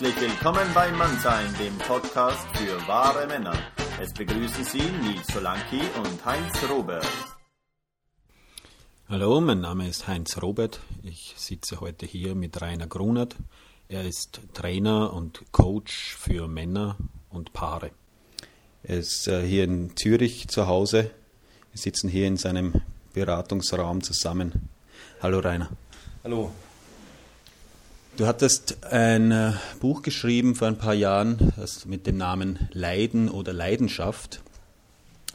Herzlich willkommen bei Mannsein, dem Podcast für wahre Männer. Es begrüßen Sie Nils Solanki und Heinz Robert. Hallo, mein Name ist Heinz Robert. Ich sitze heute hier mit Rainer Grunert. Er ist Trainer und Coach für Männer und Paare. Er ist äh, hier in Zürich zu Hause. Wir sitzen hier in seinem Beratungsraum zusammen. Hallo Rainer. Hallo. Du hattest ein äh, Buch geschrieben vor ein paar Jahren das mit dem Namen Leiden oder Leidenschaft.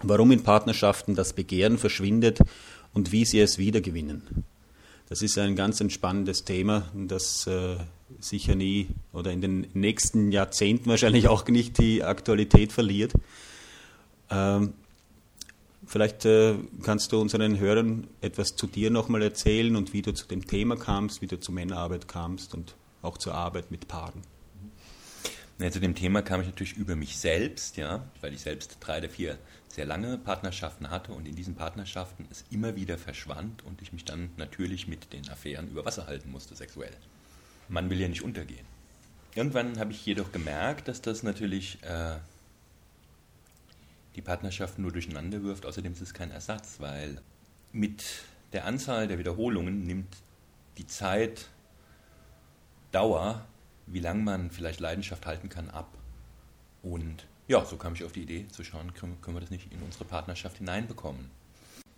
Warum in Partnerschaften das Begehren verschwindet und wie sie es wiedergewinnen. Das ist ein ganz entspannendes Thema, das äh, sicher nie oder in den nächsten Jahrzehnten wahrscheinlich auch nicht die Aktualität verliert. Ähm, Vielleicht äh, kannst du unseren Hörern etwas zu dir nochmal erzählen und wie du zu dem Thema kamst, wie du zur Männerarbeit kamst und auch zur Arbeit mit Paaren. Ja, zu dem Thema kam ich natürlich über mich selbst, ja, weil ich selbst drei oder vier sehr lange Partnerschaften hatte und in diesen Partnerschaften es immer wieder verschwand und ich mich dann natürlich mit den Affären über Wasser halten musste, sexuell. Man will ja nicht untergehen. Irgendwann habe ich jedoch gemerkt, dass das natürlich äh, die Partnerschaft nur durcheinander wirft. Außerdem ist es kein Ersatz, weil mit der Anzahl der Wiederholungen nimmt die Zeit, Dauer, wie lange man vielleicht Leidenschaft halten kann, ab. Und ja, so kam ich auf die Idee zu schauen, können, können wir das nicht in unsere Partnerschaft hineinbekommen.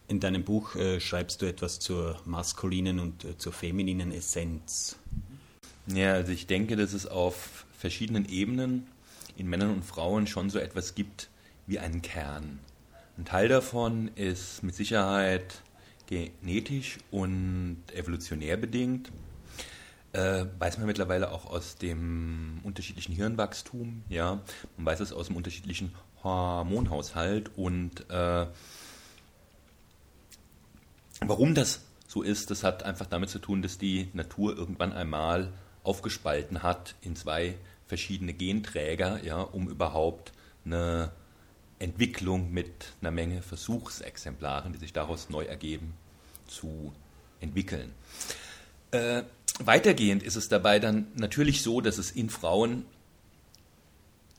In deinem Buch äh, schreibst du etwas zur maskulinen und äh, zur femininen Essenz. Ja, also ich denke, dass es auf verschiedenen Ebenen in Männern und Frauen schon so etwas gibt, wie einen Kern. Ein Teil davon ist mit Sicherheit genetisch und evolutionär bedingt. Äh, weiß man mittlerweile auch aus dem unterschiedlichen Hirnwachstum, ja. Man weiß es aus dem unterschiedlichen Hormonhaushalt und äh, warum das so ist, das hat einfach damit zu tun, dass die Natur irgendwann einmal aufgespalten hat in zwei verschiedene Genträger, ja, um überhaupt eine Entwicklung mit einer Menge Versuchsexemplaren, die sich daraus neu ergeben, zu entwickeln. Äh, weitergehend ist es dabei dann natürlich so, dass es in Frauen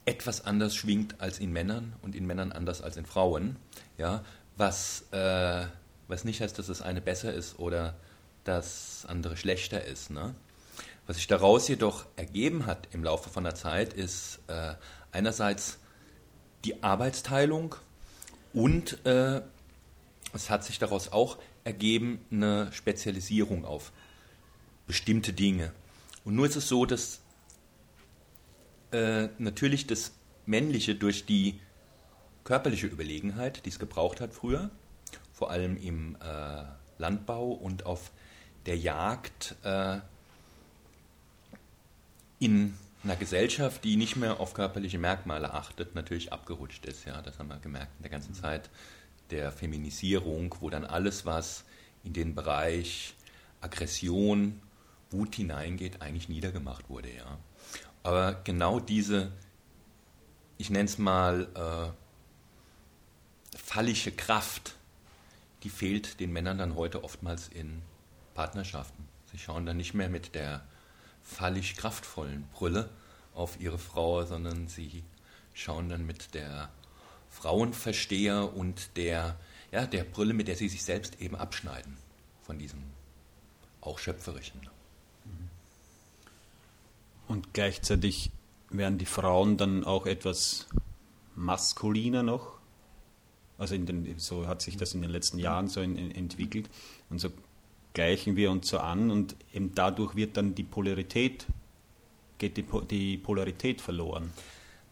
etwas anders schwingt als in Männern und in Männern anders als in Frauen. Ja, was, äh, was nicht heißt, dass das eine besser ist oder das andere schlechter ist. Ne? Was sich daraus jedoch ergeben hat im Laufe von der Zeit, ist äh, einerseits die Arbeitsteilung und äh, es hat sich daraus auch ergeben eine Spezialisierung auf bestimmte Dinge. Und nur ist es so, dass äh, natürlich das Männliche durch die körperliche Überlegenheit, die es gebraucht hat früher, vor allem im äh, Landbau und auf der Jagd, äh, in einer Gesellschaft, die nicht mehr auf körperliche Merkmale achtet, natürlich abgerutscht ist. Ja, das haben wir gemerkt in der ganzen Zeit der Feminisierung, wo dann alles, was in den Bereich Aggression, Wut hineingeht, eigentlich niedergemacht wurde. Ja. Aber genau diese, ich nenne es mal, äh, fallische Kraft, die fehlt den Männern dann heute oftmals in Partnerschaften. Sie schauen dann nicht mehr mit der fallig kraftvollen Brille auf ihre Frau, sondern sie schauen dann mit der Frauenversteher und der, ja, der Brille, mit der sie sich selbst eben abschneiden von diesem auch schöpferischen. Und gleichzeitig werden die Frauen dann auch etwas maskuliner noch. Also den, so hat sich das in den letzten Jahren so in, in, entwickelt. Und so gleichen wir uns so an und eben dadurch wird dann die Polarität, geht die, die Polarität verloren.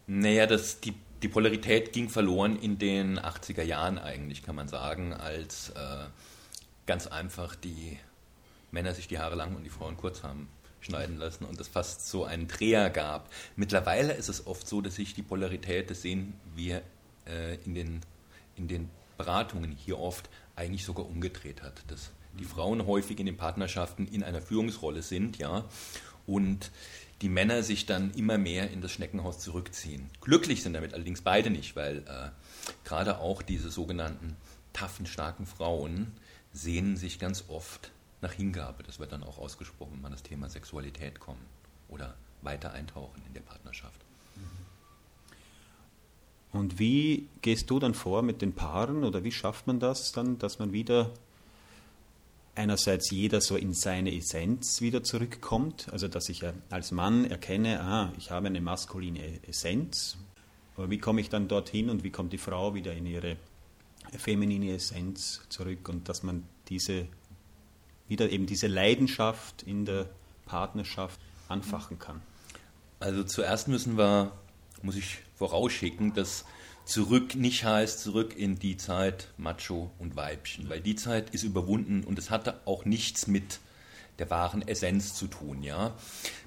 Naja, das, die, die Polarität ging verloren in den 80er Jahren eigentlich, kann man sagen, als äh, ganz einfach die Männer sich die Haare lang und die Frauen kurz haben schneiden lassen und es fast so einen Dreher gab. Mittlerweile ist es oft so, dass sich die Polarität, das sehen wir äh, in, den, in den Beratungen hier oft, eigentlich sogar umgedreht hat. Dass die Frauen häufig in den Partnerschaften in einer Führungsrolle sind, ja, und die Männer sich dann immer mehr in das Schneckenhaus zurückziehen. Glücklich sind damit allerdings beide nicht, weil äh, gerade auch diese sogenannten taffen, starken Frauen sehnen sich ganz oft nach Hingabe. Das wird dann auch ausgesprochen, wenn man das Thema Sexualität kommt oder weiter eintauchen in der Partnerschaft. Und wie gehst du dann vor mit den Paaren oder wie schafft man das dann, dass man wieder einerseits jeder so in seine Essenz wieder zurückkommt, also dass ich als Mann erkenne, ah, ich habe eine maskuline Essenz, aber wie komme ich dann dorthin und wie kommt die Frau wieder in ihre feminine Essenz zurück? Und dass man diese wieder eben diese Leidenschaft in der Partnerschaft anfachen kann. Also zuerst müssen wir, muss ich vorausschicken, dass zurück nicht heißt zurück in die Zeit Macho und Weibchen, weil die Zeit ist überwunden und es hatte auch nichts mit der wahren Essenz zu tun, ja.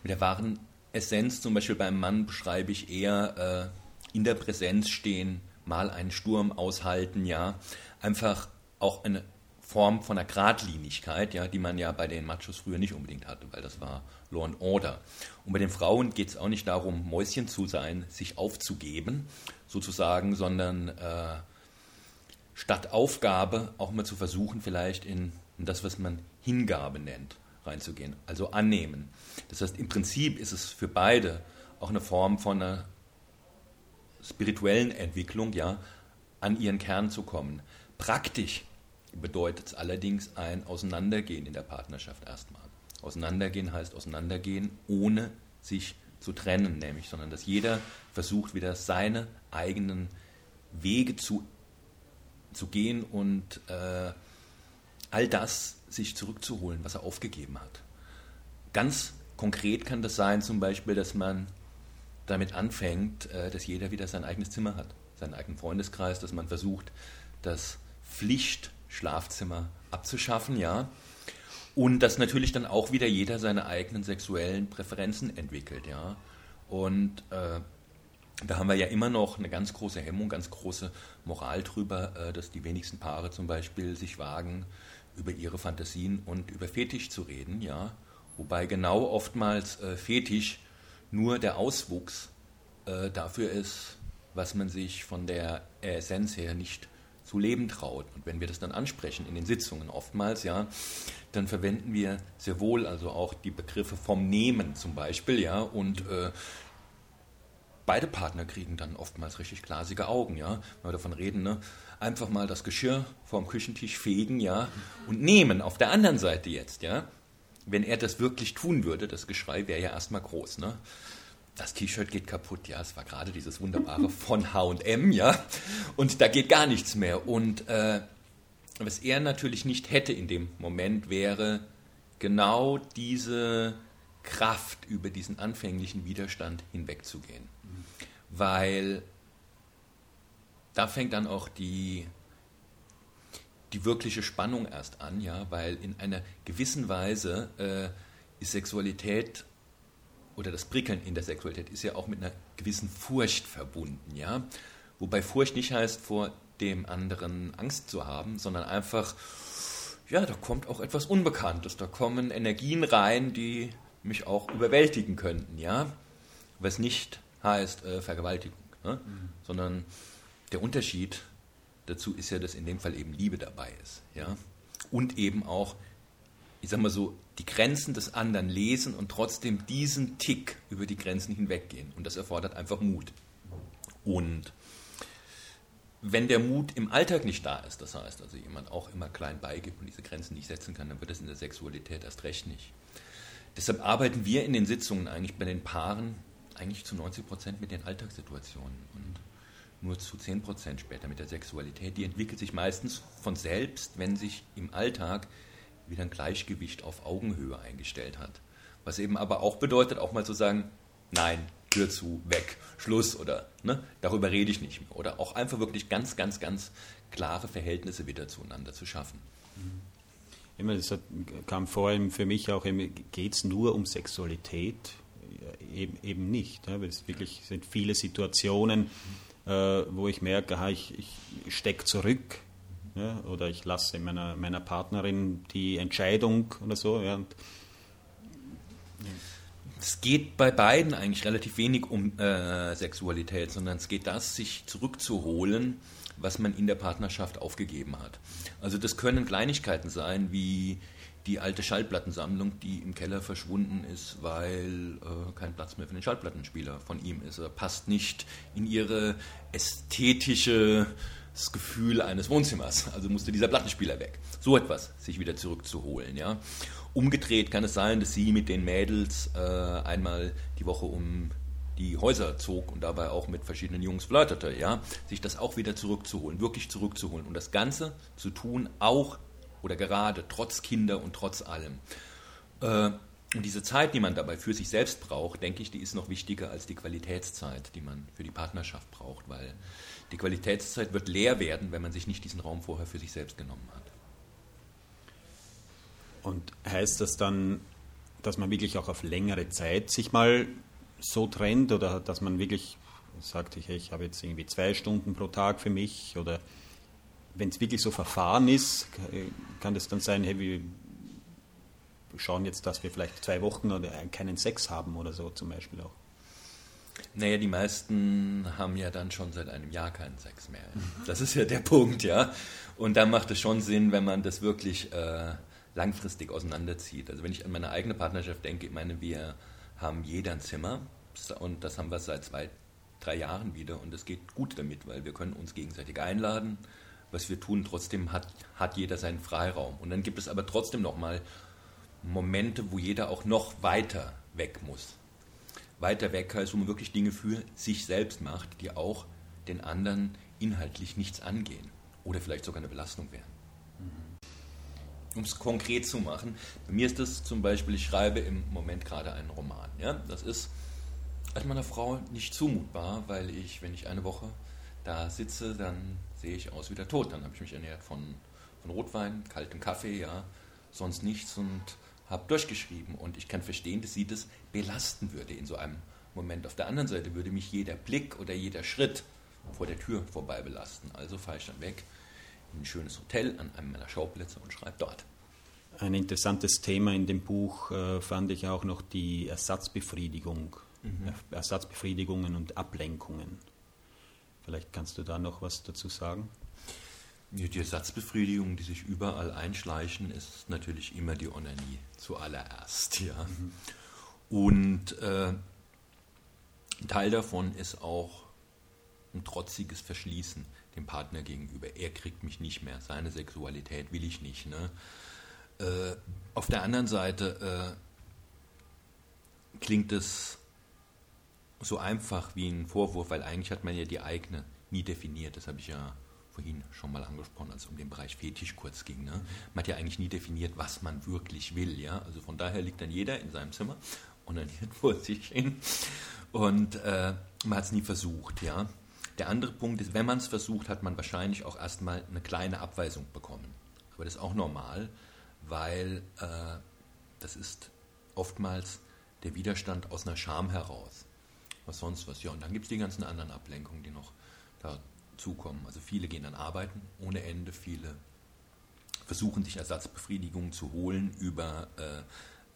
Mit der wahren Essenz, zum Beispiel beim Mann beschreibe ich eher äh, in der Präsenz stehen, mal einen Sturm aushalten, ja. Einfach auch eine Form von einer Gradlinigkeit, ja, die man ja bei den Machos früher nicht unbedingt hatte, weil das war Law and Order. Und bei den Frauen geht es auch nicht darum, Mäuschen zu sein, sich aufzugeben, sozusagen, sondern äh, statt Aufgabe auch mal zu versuchen, vielleicht in, in das, was man Hingabe nennt, reinzugehen, also annehmen. Das heißt, im Prinzip ist es für beide auch eine Form von einer spirituellen Entwicklung, ja, an ihren Kern zu kommen. Praktisch bedeutet es allerdings ein Auseinandergehen in der Partnerschaft erstmal. Auseinandergehen heißt Auseinandergehen, ohne sich zu trennen, nämlich, sondern dass jeder versucht, wieder seine eigenen Wege zu, zu gehen und äh, all das sich zurückzuholen, was er aufgegeben hat. Ganz konkret kann das sein, zum Beispiel, dass man damit anfängt, äh, dass jeder wieder sein eigenes Zimmer hat, seinen eigenen Freundeskreis, dass man versucht, das Pflichtschlafzimmer abzuschaffen, ja, und dass natürlich dann auch wieder jeder seine eigenen sexuellen Präferenzen entwickelt, ja. Und äh, da haben wir ja immer noch eine ganz große Hemmung, ganz große Moral drüber, äh, dass die wenigsten Paare zum Beispiel sich wagen, über ihre Fantasien und über Fetisch zu reden, ja. Wobei genau oftmals äh, Fetisch nur der Auswuchs äh, dafür ist, was man sich von der Essenz her nicht zu leben traut. Und wenn wir das dann ansprechen in den Sitzungen oftmals, ja, dann verwenden wir sehr wohl also auch die Begriffe vom Nehmen zum Beispiel, ja, und äh, beide Partner kriegen dann oftmals richtig glasige Augen, ja, wenn wir davon reden, ne, einfach mal das Geschirr vom Küchentisch fegen, ja, und nehmen auf der anderen Seite jetzt, ja, wenn er das wirklich tun würde, das Geschrei wäre ja erstmal groß, ne? Das T-Shirt geht kaputt, ja, es war gerade dieses wunderbare von H&M, ja, und da geht gar nichts mehr. Und äh, was er natürlich nicht hätte in dem Moment wäre genau diese Kraft über diesen anfänglichen Widerstand hinwegzugehen. Weil da fängt dann auch die, die wirkliche Spannung erst an, ja, weil in einer gewissen Weise äh, ist Sexualität oder das Prickeln in der Sexualität ist ja auch mit einer gewissen Furcht verbunden, ja. Wobei Furcht nicht heißt, vor dem anderen Angst zu haben, sondern einfach, ja, da kommt auch etwas Unbekanntes, da kommen Energien rein, die mich auch überwältigen könnten, ja. Was nicht heißt äh, Vergewaltigung, ne? mhm. sondern der Unterschied dazu ist ja, dass in dem Fall eben Liebe dabei ist, ja. Und eben auch ich sag mal so, die Grenzen des anderen lesen und trotzdem diesen Tick über die Grenzen hinweggehen. Und das erfordert einfach Mut. Und wenn der Mut im Alltag nicht da ist, das heißt also jemand auch immer klein beigibt und diese Grenzen nicht setzen kann, dann wird es in der Sexualität erst recht nicht. Deshalb arbeiten wir in den Sitzungen eigentlich bei den Paaren eigentlich zu 90 Prozent mit den Alltagssituationen und nur zu 10 Prozent später mit der Sexualität. Die entwickelt sich meistens von selbst, wenn sich im Alltag wieder ein Gleichgewicht auf Augenhöhe eingestellt hat. Was eben aber auch bedeutet, auch mal zu sagen, nein, Tür zu, weg, Schluss oder ne, darüber rede ich nicht mehr. Oder auch einfach wirklich ganz, ganz, ganz klare Verhältnisse wieder zueinander zu schaffen. Immer, das kam vor allem für mich auch, geht es nur um Sexualität? Eben, eben nicht. Ja, weil es wirklich sind viele Situationen, äh, wo ich merke, aha, ich, ich stecke zurück ja, oder ich lasse meiner, meiner Partnerin die Entscheidung oder so. Ja, und, es geht bei beiden eigentlich relativ wenig um äh, Sexualität, sondern es geht das, sich zurückzuholen, was man in der Partnerschaft aufgegeben hat. Also das können Kleinigkeiten sein, wie die alte Schallplattensammlung, die im Keller verschwunden ist, weil äh, kein Platz mehr für den Schallplattenspieler von ihm ist. Er passt nicht in ihre ästhetische das Gefühl eines Wohnzimmers. Also musste dieser Plattenspieler weg. So etwas sich wieder zurückzuholen. Ja. Umgedreht kann es sein, dass sie mit den Mädels äh, einmal die Woche um die Häuser zog und dabei auch mit verschiedenen Jungs flirtete, ja, sich das auch wieder zurückzuholen, wirklich zurückzuholen und das Ganze zu tun, auch oder gerade trotz Kinder und trotz allem. Äh, und diese Zeit, die man dabei für sich selbst braucht, denke ich, die ist noch wichtiger als die Qualitätszeit, die man für die Partnerschaft braucht, weil die Qualitätszeit wird leer werden, wenn man sich nicht diesen Raum vorher für sich selbst genommen hat. Und heißt das dann, dass man wirklich auch auf längere Zeit sich mal so trennt oder dass man wirklich sagt, ich, ich habe jetzt irgendwie zwei Stunden pro Tag für mich oder wenn es wirklich so verfahren ist, kann das dann sein, hey, wir schauen jetzt, dass wir vielleicht zwei Wochen oder keinen Sex haben oder so zum Beispiel auch. Naja, die meisten haben ja dann schon seit einem Jahr keinen Sex mehr. Das ist ja der Punkt, ja. Und dann macht es schon Sinn, wenn man das wirklich äh, langfristig auseinanderzieht. Also wenn ich an meine eigene Partnerschaft denke, ich meine, wir haben jeder ein Zimmer und das haben wir seit zwei, drei Jahren wieder und es geht gut damit, weil wir können uns gegenseitig einladen. Was wir tun, trotzdem hat, hat jeder seinen Freiraum. Und dann gibt es aber trotzdem nochmal Momente, wo jeder auch noch weiter weg muss weiter weg heißt, wo man wirklich Dinge für sich selbst macht, die auch den anderen inhaltlich nichts angehen oder vielleicht sogar eine Belastung wären. Um es konkret zu machen, bei mir ist das zum Beispiel, ich schreibe im Moment gerade einen Roman. Ja? Das ist als meiner Frau nicht zumutbar, weil ich, wenn ich eine Woche da sitze, dann sehe ich aus wie der Tod. Dann habe ich mich ernährt von, von Rotwein, kaltem Kaffee, ja, sonst nichts und habe durchgeschrieben und ich kann verstehen, dass sie das belasten würde in so einem Moment. Auf der anderen Seite würde mich jeder Blick oder jeder Schritt vor der Tür vorbei belasten. Also fahre ich dann weg in ein schönes Hotel an einem meiner Schauplätze und schreibe dort. Ein interessantes Thema in dem Buch äh, fand ich auch noch die Ersatzbefriedigung, mhm. Ersatzbefriedigungen und Ablenkungen. Vielleicht kannst du da noch was dazu sagen? Die Ersatzbefriedigung, die sich überall einschleichen, ist natürlich immer die Onanie zuallererst. Ja. Mhm. Und äh, ein Teil davon ist auch ein trotziges Verschließen dem Partner gegenüber. Er kriegt mich nicht mehr, seine Sexualität will ich nicht. Ne? Äh, auf der anderen Seite äh, klingt es so einfach wie ein Vorwurf, weil eigentlich hat man ja die eigene nie definiert. Das habe ich ja vorhin schon mal angesprochen, als es um den Bereich Fetisch kurz ging. Ne? Man hat ja eigentlich nie definiert, was man wirklich will. Ja? Also von daher liegt dann jeder in seinem Zimmer und dann vor sich hin und äh, man hat es nie versucht. Ja? Der andere Punkt ist, wenn man es versucht, hat man wahrscheinlich auch erstmal eine kleine Abweisung bekommen. Aber das ist auch normal, weil äh, das ist oftmals der Widerstand aus einer Scham heraus. Was sonst was. Ja, und dann gibt es die ganzen anderen Ablenkungen, die noch da zukommen. Also viele gehen dann arbeiten ohne Ende, viele versuchen sich Ersatzbefriedigungen zu holen über äh,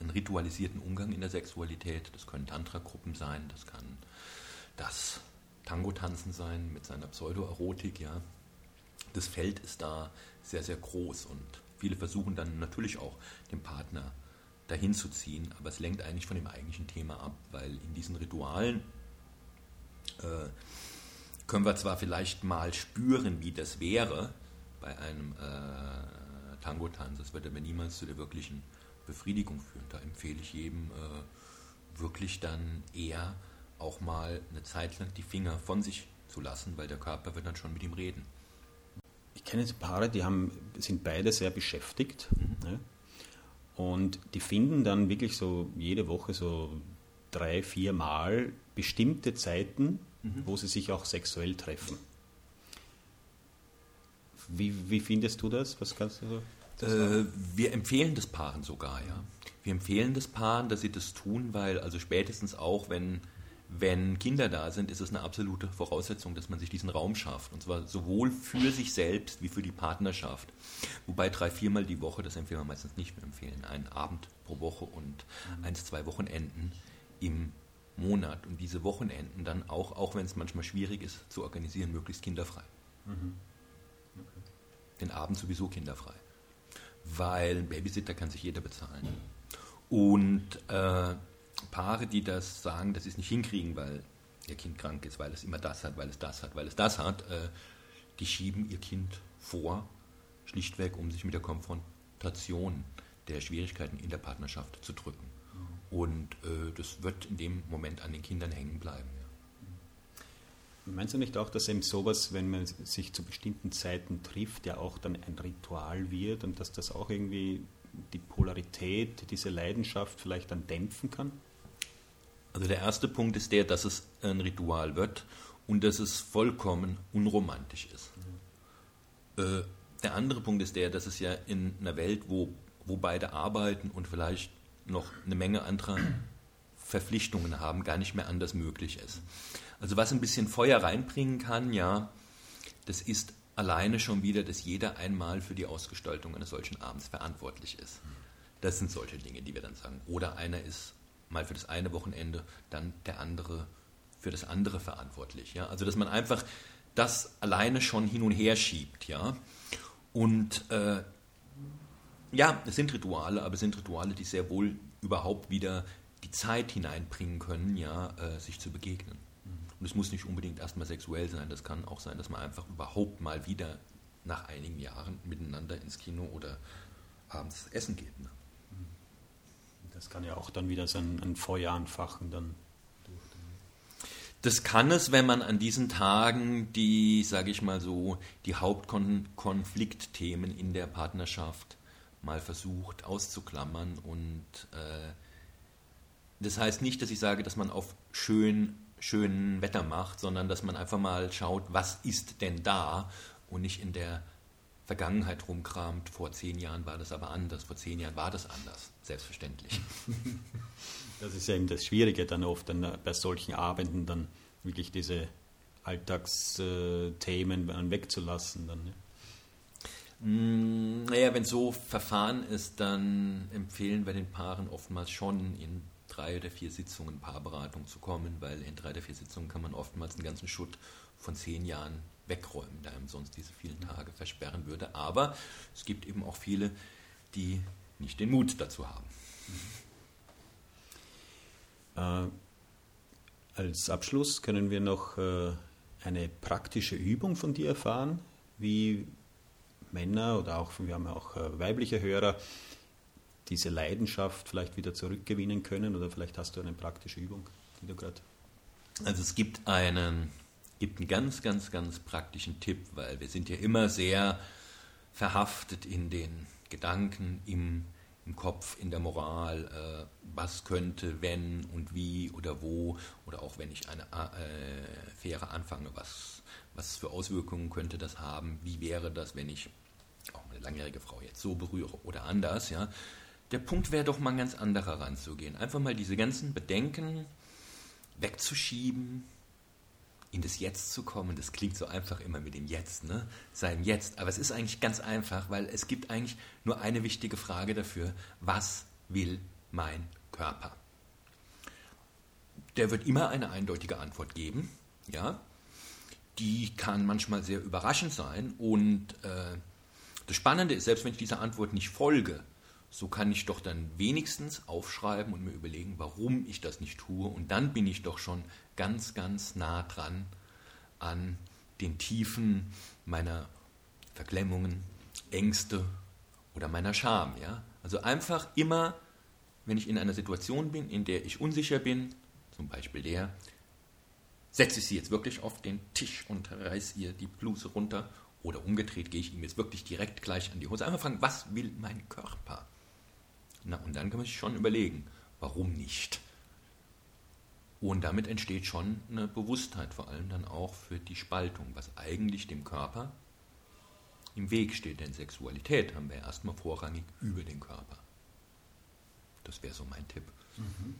einen ritualisierten Umgang in der Sexualität. Das können Tantra-Gruppen sein, das kann das Tango-Tanzen sein mit seiner Pseudoerotik. Ja. Das Feld ist da sehr, sehr groß und viele versuchen dann natürlich auch den Partner dahin zu ziehen, aber es lenkt eigentlich von dem eigentlichen Thema ab, weil in diesen Ritualen äh, können wir zwar vielleicht mal spüren, wie das wäre bei einem äh, Tango-Tanz, das wird aber niemals zu der wirklichen Befriedigung führen. Da empfehle ich jedem äh, wirklich dann eher auch mal eine Zeit lang die Finger von sich zu lassen, weil der Körper wird dann schon mit ihm reden. Ich kenne jetzt Paare, die haben, sind beide sehr beschäftigt mhm. ne? und die finden dann wirklich so jede Woche so drei, vier Mal bestimmte Zeiten, mhm. wo sie sich auch sexuell treffen. Wie, wie findest du das? Was kannst du äh, wir empfehlen das Paaren sogar, ja. Wir empfehlen das Paaren, dass sie das tun, weil also spätestens auch, wenn, wenn Kinder da sind, ist es eine absolute Voraussetzung, dass man sich diesen Raum schafft. Und zwar sowohl für sich selbst wie für die Partnerschaft. Wobei drei, viermal die Woche, das empfehlen wir meistens nicht mehr empfehlen. Einen Abend pro Woche und mhm. eins, zwei Wochenenden im Monat und diese Wochenenden dann auch, auch wenn es manchmal schwierig ist, zu organisieren, möglichst kinderfrei. Mhm. Okay. Den Abend sowieso kinderfrei. weil ein Babysitter kann sich jeder bezahlen. Und äh, Paare, die das sagen, dass sie es nicht hinkriegen, weil ihr Kind krank ist, weil es immer das hat, weil es das hat, weil es das hat, äh, die schieben ihr Kind vor, schlichtweg, um sich mit der Konfrontation der Schwierigkeiten in der Partnerschaft zu drücken. Mhm. Und äh, das wird in dem Moment an den Kindern hängen bleiben. Ja. Meinst du nicht auch, dass eben sowas, wenn man sich zu bestimmten Zeiten trifft, ja auch dann ein Ritual wird und dass das auch irgendwie die Polarität, diese Leidenschaft vielleicht dann dämpfen kann? Also der erste Punkt ist der, dass es ein Ritual wird und dass es vollkommen unromantisch ist. Mhm. Äh, der andere Punkt ist der, dass es ja in einer Welt, wo, wo beide arbeiten und vielleicht noch eine Menge anderer Verpflichtungen haben, gar nicht mehr anders möglich ist. Also was ein bisschen Feuer reinbringen kann, ja, das ist alleine schon wieder, dass jeder einmal für die Ausgestaltung eines solchen Abends verantwortlich ist. Das sind solche Dinge, die wir dann sagen. Oder einer ist mal für das eine Wochenende, dann der andere für das andere verantwortlich. Ja? Also dass man einfach das alleine schon hin und her schiebt. Ja? Und äh, ja, es sind Rituale, aber es sind Rituale, die sehr wohl überhaupt wieder die Zeit hineinbringen können, ja, äh, sich zu begegnen. Und es muss nicht unbedingt erstmal sexuell sein, das kann auch sein, dass man einfach überhaupt mal wieder nach einigen Jahren miteinander ins Kino oder abends essen geht. Ne? Das kann ja auch dann wieder so ein, ein Feuer anfachen dann. Das kann es, wenn man an diesen Tagen die, sage ich mal so, die Hauptkonfliktthemen in der Partnerschaft mal versucht auszuklammern. Und äh, das heißt nicht, dass ich sage, dass man auf schön schönen Wetter macht, sondern dass man einfach mal schaut, was ist denn da und nicht in der Vergangenheit rumkramt. Vor zehn Jahren war das aber anders, vor zehn Jahren war das anders, selbstverständlich. Das ist ja eben das Schwierige dann oft dann bei solchen Abenden dann wirklich diese Alltagsthemen wegzulassen. Dann, ne? Mm, naja, wenn so verfahren ist, dann empfehlen wir den Paaren oftmals schon in drei oder vier Sitzungen Paarberatung zu kommen, weil in drei oder vier Sitzungen kann man oftmals einen ganzen Schutt von zehn Jahren wegräumen, der einem sonst diese vielen Tage versperren würde. Aber es gibt eben auch viele, die nicht den Mut dazu haben. Äh, als Abschluss können wir noch äh, eine praktische Übung von dir erfahren, wie Männer oder auch, wir haben auch äh, weibliche Hörer, diese Leidenschaft vielleicht wieder zurückgewinnen können? Oder vielleicht hast du eine praktische Übung, die du gerade. Also es gibt einen, gibt einen ganz, ganz, ganz praktischen Tipp, weil wir sind ja immer sehr verhaftet in den Gedanken, im, im Kopf, in der Moral, äh, was könnte, wenn und wie oder wo, oder auch wenn ich eine äh, Fähre anfange, was, was für Auswirkungen könnte das haben, wie wäre das, wenn ich auch eine langjährige Frau jetzt so berühre oder anders, ja. Der Punkt wäre doch mal ein ganz anderer ranzugehen. Einfach mal diese ganzen Bedenken wegzuschieben, in das Jetzt zu kommen. Das klingt so einfach immer mit dem Jetzt, ne? Sein Jetzt. Aber es ist eigentlich ganz einfach, weil es gibt eigentlich nur eine wichtige Frage dafür. Was will mein Körper? Der wird immer eine eindeutige Antwort geben, ja? Die kann manchmal sehr überraschend sein und äh, das Spannende ist, selbst wenn ich dieser Antwort nicht folge, so kann ich doch dann wenigstens aufschreiben und mir überlegen, warum ich das nicht tue. Und dann bin ich doch schon ganz, ganz nah dran an den Tiefen meiner Verklemmungen, Ängste oder meiner Scham. Ja? Also einfach immer, wenn ich in einer Situation bin, in der ich unsicher bin, zum Beispiel der, setze ich sie jetzt wirklich auf den Tisch und reiße ihr die Bluse runter oder umgedreht gehe ich ihm jetzt wirklich direkt gleich an die Hose. Einfach fragen, was will mein Körper? Na, und dann kann man sich schon überlegen, warum nicht? Und damit entsteht schon eine Bewusstheit, vor allem dann auch für die Spaltung, was eigentlich dem Körper im Weg steht. Denn Sexualität haben wir erstmal vorrangig über den Körper. Das wäre so mein Tipp. Mhm.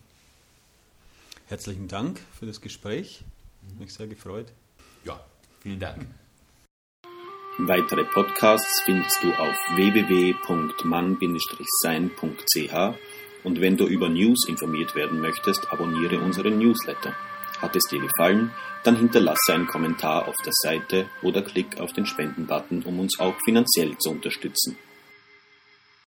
Herzlichen Dank für das Gespräch. Mhm. Mich sehr gefreut. Ja, vielen Dank. Weitere Podcasts findest du auf www.mann-sein.ch und wenn du über News informiert werden möchtest, abonniere unseren Newsletter. Hat es dir gefallen, dann hinterlasse einen Kommentar auf der Seite oder klick auf den Spenden-Button, um uns auch finanziell zu unterstützen.